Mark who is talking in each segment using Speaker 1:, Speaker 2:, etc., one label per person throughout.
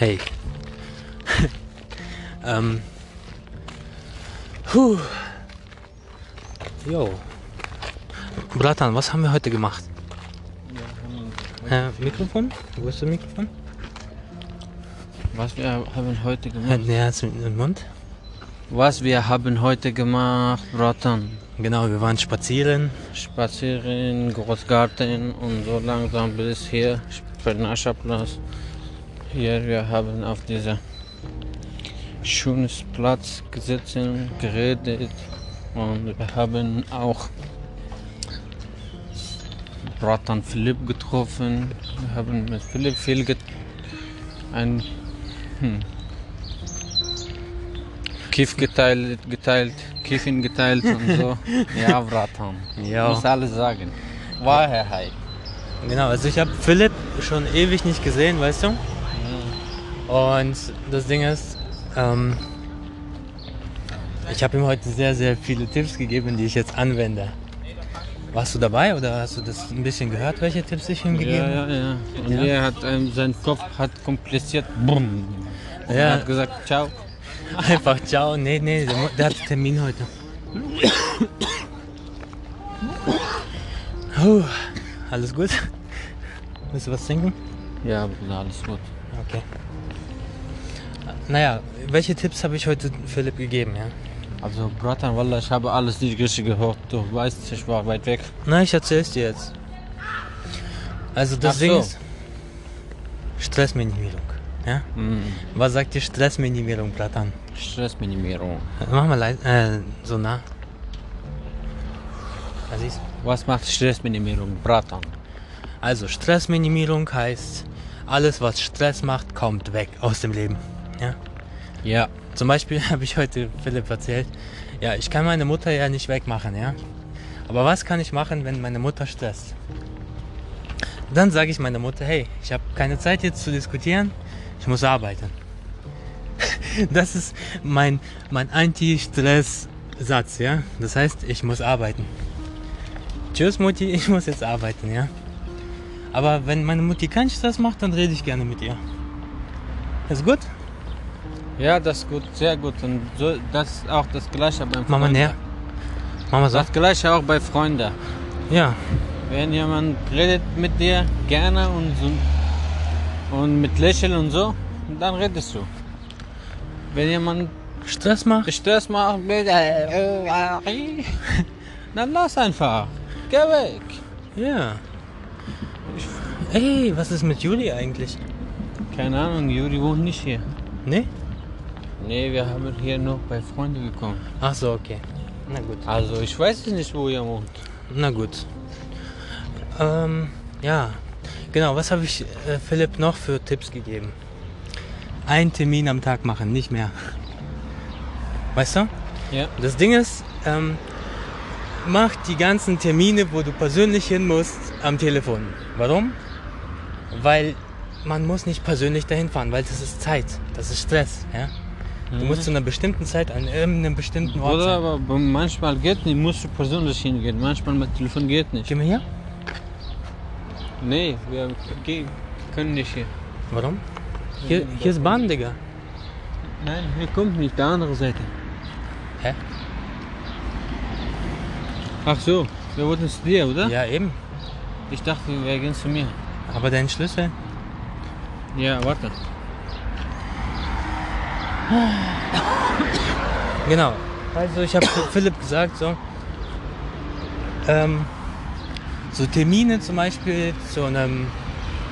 Speaker 1: Hey. ähm. Puh. Jo. Bratan, was haben wir heute gemacht? Äh, Mikrofon? Wo ist das Mikrofon?
Speaker 2: Was wir haben heute gemacht?
Speaker 1: als in den Mund.
Speaker 2: Was wir haben heute gemacht, Bratan.
Speaker 1: Genau, wir waren spazieren.
Speaker 2: Spazieren, Großgarten und so langsam bis hier, Spernascherplatz. Hier, wir haben auf dieser schönes Platz gesessen, geredet und wir haben auch Bratan Philipp getroffen. Wir haben mit Philipp viel get ein hm, Kiff geteilt, geteilt, Kiffen geteilt und so. ja, Bratan.
Speaker 1: Ja.
Speaker 2: Muss alles sagen. Wahrheit.
Speaker 1: Genau, also ich habe Philipp schon ewig nicht gesehen, weißt du? Und das Ding ist, ähm, ich habe ihm heute sehr, sehr viele Tipps gegeben, die ich jetzt anwende. Warst du dabei oder hast du das ein bisschen gehört, welche Tipps ich ihm gegeben
Speaker 2: Ja,
Speaker 1: habe?
Speaker 2: ja, ja. Und
Speaker 1: Ja.
Speaker 2: er hat, ähm, sein Kopf hat kompliziert. Brumm. Er
Speaker 1: Ja.
Speaker 2: hat gesagt, ciao.
Speaker 1: Einfach ciao. Nee, nee, der, der hat Termin heute. Puh, alles gut? Willst du was trinken?
Speaker 2: Ja, alles gut.
Speaker 1: Okay. Naja, welche Tipps habe ich heute Philipp gegeben, ja?
Speaker 2: Also, Bratan, Wallah, ich habe alles nicht richtig gehört. Du weißt, ich war weit weg.
Speaker 1: Na, ich erzähl's dir jetzt. Also das
Speaker 2: Ach
Speaker 1: Ding
Speaker 2: so.
Speaker 1: ist Stressminimierung. Ja?
Speaker 2: Mhm.
Speaker 1: Was sagt dir Stressminimierung, Bratan?
Speaker 2: Stressminimierung.
Speaker 1: Mach mal leid, äh, so nah. Du.
Speaker 2: Was macht Stressminimierung? Bratan.
Speaker 1: Also Stressminimierung heißt, alles was Stress macht, kommt weg aus dem Leben. Ja?
Speaker 2: Ja.
Speaker 1: Zum Beispiel habe ich heute Philipp erzählt, ja, ich kann meine Mutter ja nicht wegmachen, ja. Aber was kann ich machen, wenn meine Mutter stresst? Dann sage ich meiner Mutter, hey, ich habe keine Zeit jetzt zu diskutieren, ich muss arbeiten. Das ist mein, mein Anti-Stress-Satz, ja. Das heißt, ich muss arbeiten. Tschüss Mutti, ich muss jetzt arbeiten, ja. Aber wenn meine Mutti keinen Stress macht, dann rede ich gerne mit ihr. Ist gut?
Speaker 2: Ja, das ist gut, sehr gut. Und so, das ist auch das Gleiche beim
Speaker 1: Mama
Speaker 2: Freunde.
Speaker 1: näher. Mama sagt,
Speaker 2: Das Gleiche auch bei Freunden.
Speaker 1: ja,
Speaker 2: Wenn jemand redet mit dir gerne und so und mit Lächeln und so, dann redest du. Wenn jemand
Speaker 1: Stress macht.
Speaker 2: Stress macht, mit- dann lass einfach. Geh weg.
Speaker 1: Ja. Ey, was ist mit Juli eigentlich?
Speaker 2: Keine Ahnung, Juri wohnt nicht hier.
Speaker 1: Ne?
Speaker 2: Nee, wir haben hier noch bei Freunden gekommen.
Speaker 1: Ach so, okay. Na gut.
Speaker 2: Also ich weiß nicht, wo ihr wohnt.
Speaker 1: Na gut. Ähm, ja. Genau, was habe ich äh, Philipp noch für Tipps gegeben? Ein Termin am Tag machen, nicht mehr. Weißt du?
Speaker 2: Ja.
Speaker 1: Das Ding ist, ähm, mach die ganzen Termine, wo du persönlich hin musst, am Telefon. Warum? Weil man muss nicht persönlich dahin fahren, weil das ist Zeit, das ist Stress. Ja? Du musst zu einer bestimmten Zeit an irgendeinem bestimmten Ort
Speaker 2: Oder
Speaker 1: sein.
Speaker 2: aber manchmal geht nicht, musst du persönlich hingehen. Manchmal mit Telefon geht nicht.
Speaker 1: Geh mal hier.
Speaker 2: Nee, wir gehen, können nicht hier.
Speaker 1: Warum? Hier, hier ist Bahn, Digga.
Speaker 2: Nein, hier kommt nicht, der andere Seite.
Speaker 1: Hä?
Speaker 2: Ach so, wir wollten zu dir, oder?
Speaker 1: Ja, eben.
Speaker 2: Ich dachte, wir gehen zu mir.
Speaker 1: Aber dein Schlüssel?
Speaker 2: Ja, warte.
Speaker 1: Genau. Also ich habe Philipp gesagt, so, ähm, so Termine zum Beispiel zu einem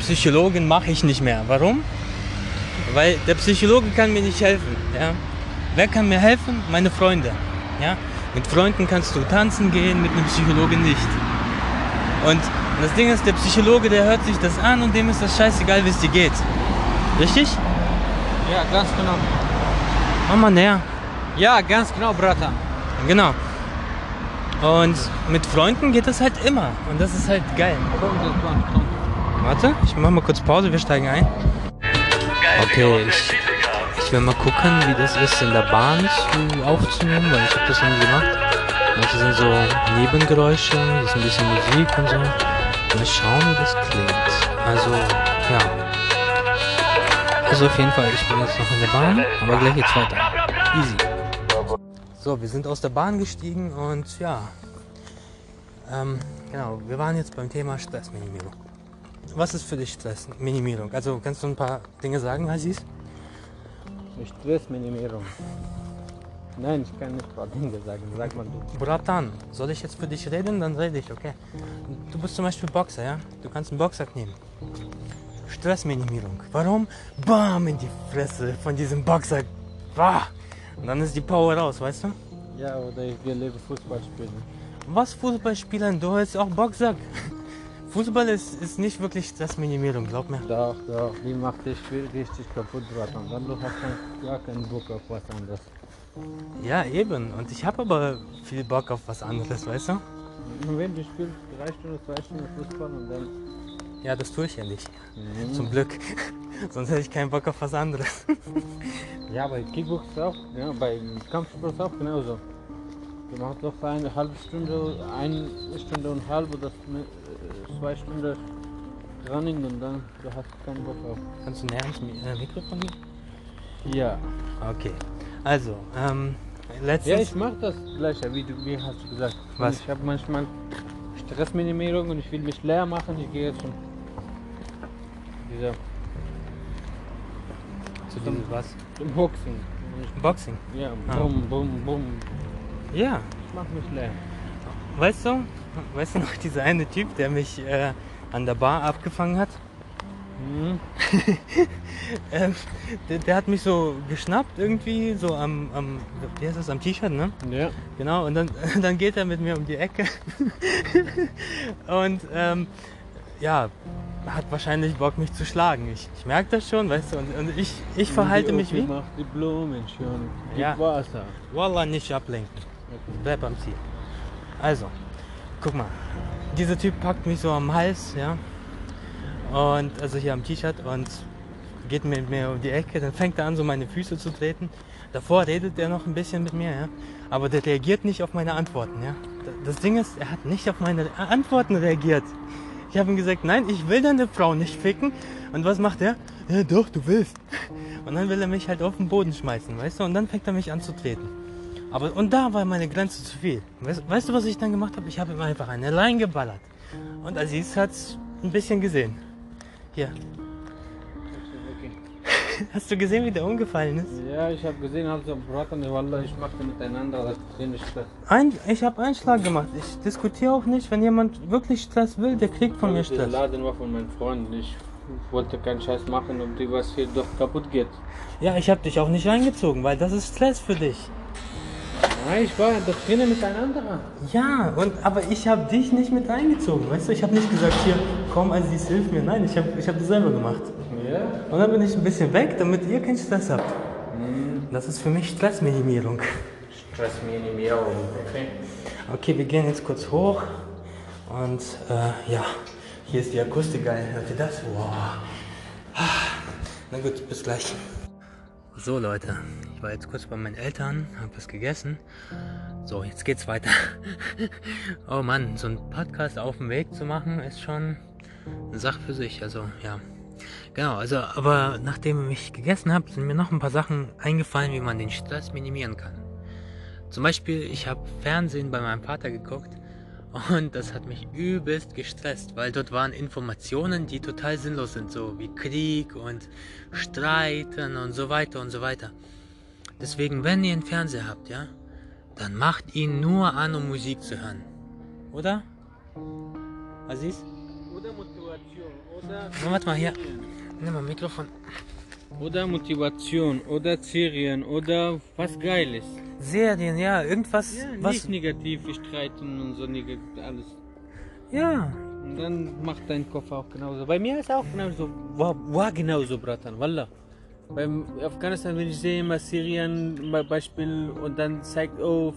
Speaker 1: Psychologen mache ich nicht mehr. Warum? Weil der Psychologe kann mir nicht helfen. Ja? Wer kann mir helfen? Meine Freunde. Ja? Mit Freunden kannst du tanzen gehen, mit einem Psychologen nicht. Und das Ding ist, der Psychologe, der hört sich das an und dem ist das scheißegal, wie es dir geht. Richtig?
Speaker 2: Ja, ganz genau.
Speaker 1: Mach mal näher.
Speaker 2: Ja, ganz genau, Brata.
Speaker 1: Genau. Und mit Freunden geht das halt immer. Und das ist halt geil.
Speaker 2: Komm, komm, komm.
Speaker 1: Warte, ich mach mal kurz Pause, wir steigen ein. Okay, ich, ich will mal gucken, wie das ist in der Bahn zu, aufzunehmen, weil ich habe das noch nie gemacht. Manche sind so Nebengeräusche, das ist ein bisschen Musik und so. Mal schauen, wie das klingt. Also, ja. Also auf jeden Fall, ich bin jetzt noch in der Bahn, aber gleich geht's weiter. Easy. So, wir sind aus der Bahn gestiegen und ja, ähm, genau, wir waren jetzt beim Thema Stressminimierung. Was ist für dich Stressminimierung? Also kannst du ein paar Dinge sagen, Aziz?
Speaker 2: Stressminimierung. Nein, ich kann nicht ein paar Dinge sagen. Sag mal du.
Speaker 1: Bratan, soll ich jetzt für dich reden? Dann rede ich, okay. Du bist zum Beispiel Boxer, ja? Du kannst einen Boxsack nehmen. Stressminimierung. Warum? Bam in die Fresse von diesem Boxsack. Bah! Und dann ist die Power raus, weißt du?
Speaker 2: Ja, oder ich will lieber Fußball spielen.
Speaker 1: Was Fußball spielen? Du hast auch Boxsack. Fußball ist, ist nicht wirklich Stressminimierung, glaub mir.
Speaker 2: Doch, doch, die macht dich richtig kaputt, Bratan. Dann du hast kein, gar keinen Bock auf was anderes.
Speaker 1: Ja, eben. Und ich habe aber viel Bock auf was anderes, weißt du?
Speaker 2: Und wenn du spielst drei Stunden, zwei Stunden Fußball und dann.
Speaker 1: Ja, das tue ich ja nicht.
Speaker 2: Mhm.
Speaker 1: Zum Glück. Sonst hätte ich keinen Bock auf was anderes.
Speaker 2: Ja, bei Kickbox auch, ja, bei Kampfsport auch genauso. Du machst doch eine halbe Stunde, eine Stunde und halb oder äh, zwei Stunden Running und dann du hast keinen Bock auf.
Speaker 1: Kannst du näher ans äh, Mikrofon gehen?
Speaker 2: Ja.
Speaker 1: Okay. Also, ähm,
Speaker 2: Ja,
Speaker 1: letztens.
Speaker 2: ich mach das gleiche, wie du wie hast du gesagt.
Speaker 1: Was?
Speaker 2: Ich habe manchmal Stressminimierung und ich will mich leer machen. Ich gehe zum dieser
Speaker 1: zu diesem was?
Speaker 2: Und ich-
Speaker 1: Boxing.
Speaker 2: Ja,
Speaker 1: Ah.
Speaker 2: bum, bum, bum.
Speaker 1: Ja.
Speaker 2: Ich mach mich leer.
Speaker 1: Weißt du, weißt du noch dieser eine Typ, der mich äh, an der Bar abgefangen hat?
Speaker 2: Mhm.
Speaker 1: Ähm, der, der hat mich so geschnappt irgendwie, so am, am wie heißt das, am T-Shirt, ne?
Speaker 2: Ja.
Speaker 1: Genau, und dann, dann geht er mit mir um die Ecke. und ähm, ja, hat wahrscheinlich Bock, mich zu schlagen. Ich, ich merke das schon, weißt du, und, und ich, ich verhalte mich wie?
Speaker 2: Mach die Blumen schon. Gib
Speaker 1: Ja.
Speaker 2: Wasser.
Speaker 1: Wallah, nicht ablenken. Bleib am Ziel. Also, guck mal. Dieser Typ packt mich so am Hals, ja. Und, also hier am T-Shirt und geht mit mir um die Ecke. Dann fängt er an, so meine Füße zu treten. Davor redet er noch ein bisschen mit mir, ja. Aber der reagiert nicht auf meine Antworten, ja. Das Ding ist, er hat nicht auf meine Antworten reagiert. Ich habe ihm gesagt, nein, ich will deine Frau nicht ficken. Und was macht er? Ja, doch, du willst. Und dann will er mich halt auf den Boden schmeißen, weißt du? Und dann fängt er mich an zu treten. Aber und da war meine Grenze zu viel. Weißt, weißt du, was ich dann gemacht habe? Ich habe ihm einfach eine Line geballert. Und Aziz hat's ein bisschen gesehen. Hier. hast du gesehen, wie der umgefallen ist?
Speaker 2: Ja, ich habe gesehen, also Braten, Wallah, ich mache miteinander, das finde ich das.
Speaker 1: Ein, ich habe einen Schlag gemacht. Ich diskutiere auch nicht, wenn jemand wirklich Stress will, der kriegt von mir
Speaker 2: Der
Speaker 1: Stress.
Speaker 2: Laden war von meinen Freunden. Ich wollte keinen Scheiß machen, ob die was hier doch kaputt geht.
Speaker 1: Ja, ich habe dich auch nicht reingezogen, weil das ist Stress für dich.
Speaker 2: Nein, ich war doch drinnen miteinander.
Speaker 1: Ja, und, aber ich habe dich nicht mit reingezogen, weißt du? Ich habe nicht gesagt, hier, komm, Aziz, hilf mir. Nein, ich habe ich hab das selber gemacht.
Speaker 2: Ja?
Speaker 1: Und dann bin ich ein bisschen weg, damit ihr keinen Stress habt. Das ist für mich Stressminimierung.
Speaker 2: Stressminimierung. Okay.
Speaker 1: Okay, wir gehen jetzt kurz hoch. Und äh, ja, hier ist die Akustik geil. Hört ihr das? Wow. Ah, Na gut, bis gleich. So Leute, ich war jetzt kurz bei meinen Eltern, habe was gegessen. So, jetzt geht's weiter. oh Mann, so ein Podcast auf dem Weg zu machen, ist schon eine Sache für sich. Also ja. Genau, also aber nachdem ich gegessen habe, sind mir noch ein paar Sachen eingefallen, wie man den Stress minimieren kann. Zum Beispiel, ich habe Fernsehen bei meinem Vater geguckt und das hat mich übelst gestresst, weil dort waren Informationen, die total sinnlos sind, so wie Krieg und Streiten und so weiter und so weiter. Deswegen, wenn ihr einen Fernseher habt, ja, dann macht ihn nur an, um Musik zu hören. Oder? Aziz?
Speaker 2: Oder.
Speaker 1: Na, warte mal hier. Nimm mal Mikrofon.
Speaker 2: Oder Motivation, oder Serien, oder was Geiles.
Speaker 1: Serien, ja, irgendwas,
Speaker 2: Ja,
Speaker 1: was.
Speaker 2: nicht negativ streiten und so alles.
Speaker 1: Ja,
Speaker 2: Und dann macht dein Kopf auch genauso. Bei mir ist auch genauso, war, war genauso, Bratan, Wallah. Beim Afghanistan, wenn ich sehe immer Syrien bei Beispiel und dann zeigt, oh,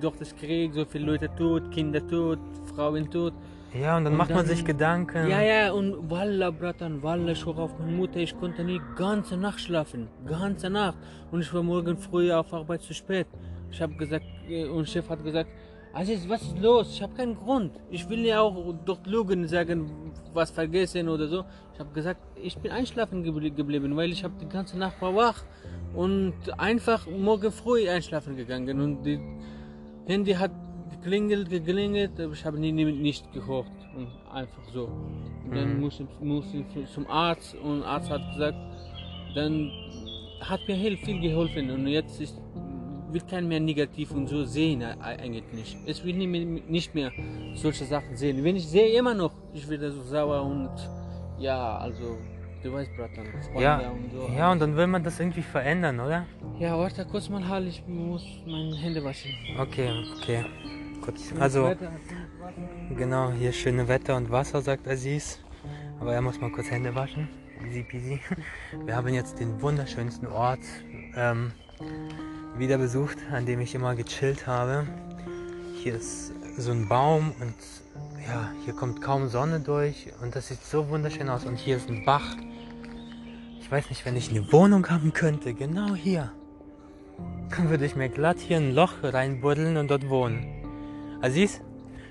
Speaker 2: durch das Krieg, so viele Leute tot, Kinder tot, Frauen tot.
Speaker 1: Ja, und dann
Speaker 2: Und
Speaker 1: macht man
Speaker 2: dann-
Speaker 1: sich Gedanken.
Speaker 2: Ja, ja, und Wallah, Bratan, Wallah, ich hoch auf meine Mutter, ich konnte nie ganze Nacht schlafen, ganze Nacht. Und ich war morgen früh auf Arbeit zu spät. Ich habe gesagt, äh, und Chef hat gesagt, Also was ist los? Ich habe keinen Grund. Ich will ja auch durch Lügen sagen, was vergessen oder so. Ich habe gesagt, ich bin einschlafen geblie- geblieben, weil ich habe die ganze Nacht war wach und einfach morgen früh einschlafen gegangen und die Handy hat geklingelt, geklingelt, aber ich habe nie, nie, nicht gehört und einfach so. Und dann
Speaker 1: Mhm.
Speaker 2: musste, musste ich zum Arzt und der Arzt hat gesagt, dann hat mir viel geholfen und jetzt ist, will kein mehr negativ und so sehen äh, eigentlich nicht. Es will nicht mehr, nicht mehr solche Sachen sehen. Wenn ich sehe immer noch, ich werde so sauer und ja, also du weißt, Bratan,
Speaker 1: Ja,
Speaker 2: und so.
Speaker 1: ja, und dann will man das irgendwie verändern, oder?
Speaker 2: Ja, warte kurz mal, Hal, ich muss meine Hände waschen.
Speaker 1: Okay, okay. Gut. Also, genau, hier schöne Wetter und Wasser, sagt Aziz. Aber er muss mal kurz Hände waschen. Easy peasy. Wir haben jetzt den wunderschönsten Ort ähm, wieder besucht, an dem ich immer gechillt habe. Hier ist so ein Baum und ja, hier kommt kaum Sonne durch und das sieht so wunderschön aus. Und hier ist ein Bach. Ich weiß nicht, wenn ich eine Wohnung haben könnte, genau hier, dann würde ich mir glatt hier ein Loch reinbuddeln und dort wohnen. Aziz,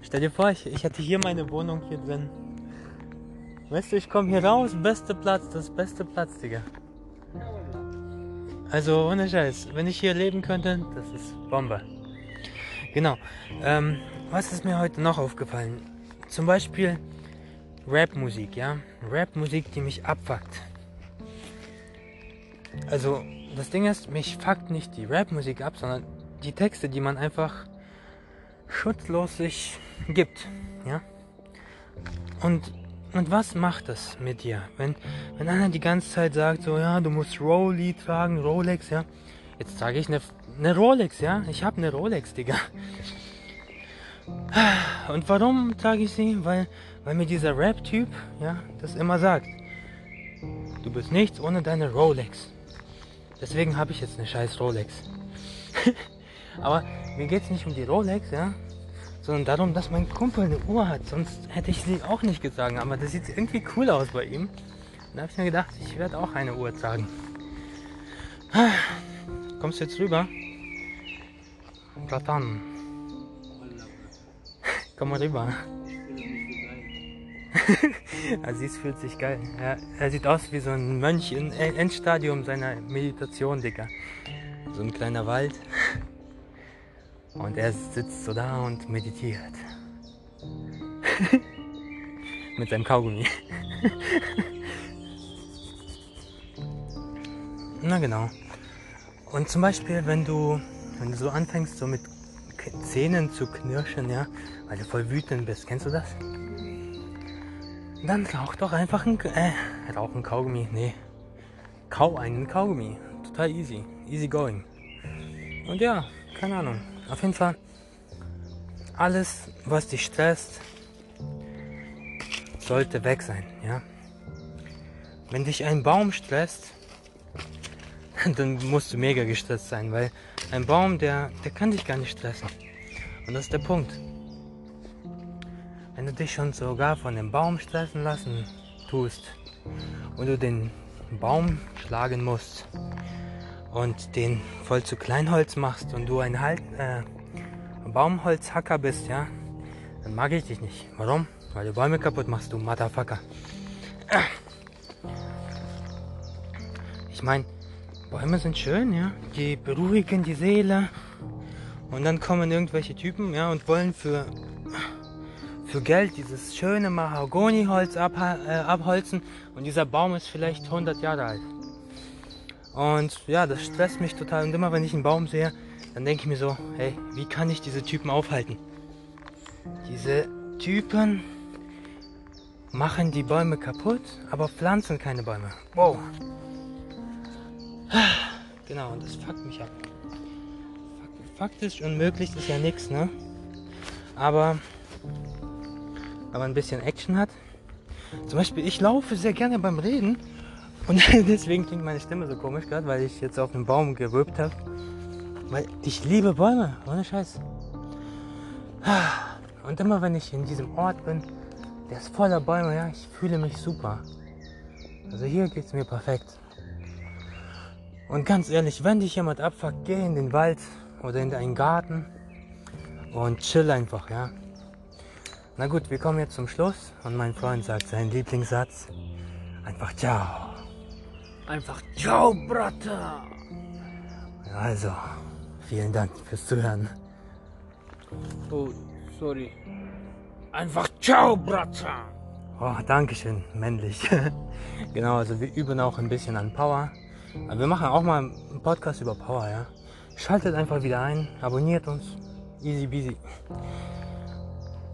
Speaker 1: stell dir vor, ich, ich hätte hier meine Wohnung hier drin. Weißt du, ich komme hier raus, beste Platz, das beste Platz, Digga. Also ohne Scheiß, wenn ich hier leben könnte, das ist Bombe. Genau. Ähm, was ist mir heute noch aufgefallen? Zum Beispiel Rap-Musik, ja? Rap-Musik, die mich abfuckt. Also, das Ding ist, mich fuckt nicht die Rap-Musik ab, sondern die Texte, die man einfach schutzlos sich gibt, ja? Und, und was macht das mit dir? Wenn, wenn einer die ganze Zeit sagt, so, ja, du musst Rolli tragen, Rolex, ja? Jetzt trage ich eine, eine Rolex, ja? Ich habe eine Rolex, Digga. Und warum trage ich sie? Weil, weil mir dieser Rap-Typ, ja, das immer sagt. Du bist nichts ohne deine Rolex. Deswegen habe ich jetzt eine scheiß Rolex. Aber mir geht es nicht um die Rolex, ja, sondern darum, dass mein Kumpel eine Uhr hat. Sonst hätte ich sie auch nicht getragen. Aber das sieht irgendwie cool aus bei ihm. Da habe ich mir gedacht, ich werde auch eine Uhr tragen. Kommst du jetzt rüber? Bratan, komm mal rüber. Aziz fühlt sich geil. Er, er sieht aus wie so ein Mönch im Endstadium seiner Meditation, Digga. So ein kleiner Wald. Und er sitzt so da und meditiert. Mit seinem Kaugummi. Na genau. Und zum Beispiel, wenn du, wenn du so anfängst, so mit Zähnen zu knirschen, ja, weil du voll wütend bist, kennst du das? Dann rauch doch einfach ein, äh, rauch ein Kaugummi, nee. Kau einen Kaugummi. Total easy. Easy going. Und ja, keine Ahnung. Auf jeden Fall, alles, was dich stresst, sollte weg sein, ja. Wenn dich ein Baum stresst, dann musst du mega gestresst sein, weil ein Baum, der, der kann dich gar nicht stressen. Und das ist der Punkt. Wenn du dich schon sogar von dem Baum stressen lassen tust und du den Baum schlagen musst und den voll zu Kleinholz machst und du ein halt, äh, Baumholzhacker bist, ja, dann mag ich dich nicht. Warum? Weil du Bäume kaputt machst, du Motherfucker. Ich meine, Bäume sind schön, ja. Die beruhigen die Seele. Und dann kommen irgendwelche Typen, ja, und wollen für, für Geld dieses schöne Mahagoniholz abha- äh, abholzen. Und dieser Baum ist vielleicht 100 Jahre alt. Und ja, das stresst mich total. Und immer wenn ich einen Baum sehe, dann denke ich mir so, hey, wie kann ich diese Typen aufhalten? Diese Typen machen die Bäume kaputt, aber pflanzen keine Bäume. Wow. Genau, und das fuckt mich ab. Fak- Faktisch unmöglich ist ja nichts, ne? Aber wenn man ein bisschen Action hat. Zum Beispiel, ich laufe sehr gerne beim Reden. Und deswegen klingt meine Stimme so komisch gerade, weil ich jetzt auf einen Baum gewölbt habe. Weil ich liebe Bäume, ohne Scheiß. Und immer wenn ich in diesem Ort bin, der ist voller Bäume, ja, ich fühle mich super. Also hier geht's mir perfekt. Und ganz ehrlich, wenn dich jemand abfuckt, geh in den Wald oder in deinen Garten und chill einfach, ja. Na gut, wir kommen jetzt zum Schluss und mein Freund sagt seinen Lieblingssatz. Einfach ciao.
Speaker 2: Einfach ciao, Brata.
Speaker 1: Also, vielen Dank fürs Zuhören.
Speaker 2: Oh, sorry. Einfach ciao, Brata.
Speaker 1: Oh, Dankeschön, männlich. genau, also wir üben auch ein bisschen an Power. Aber wir machen auch mal einen Podcast über Power, ja. Schaltet einfach wieder ein, abonniert uns. Easy peasy.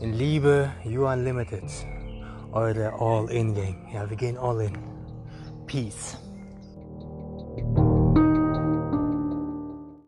Speaker 1: In Liebe, You Unlimited. Eure All-In-Game. Ja, wir gehen all in. Peace.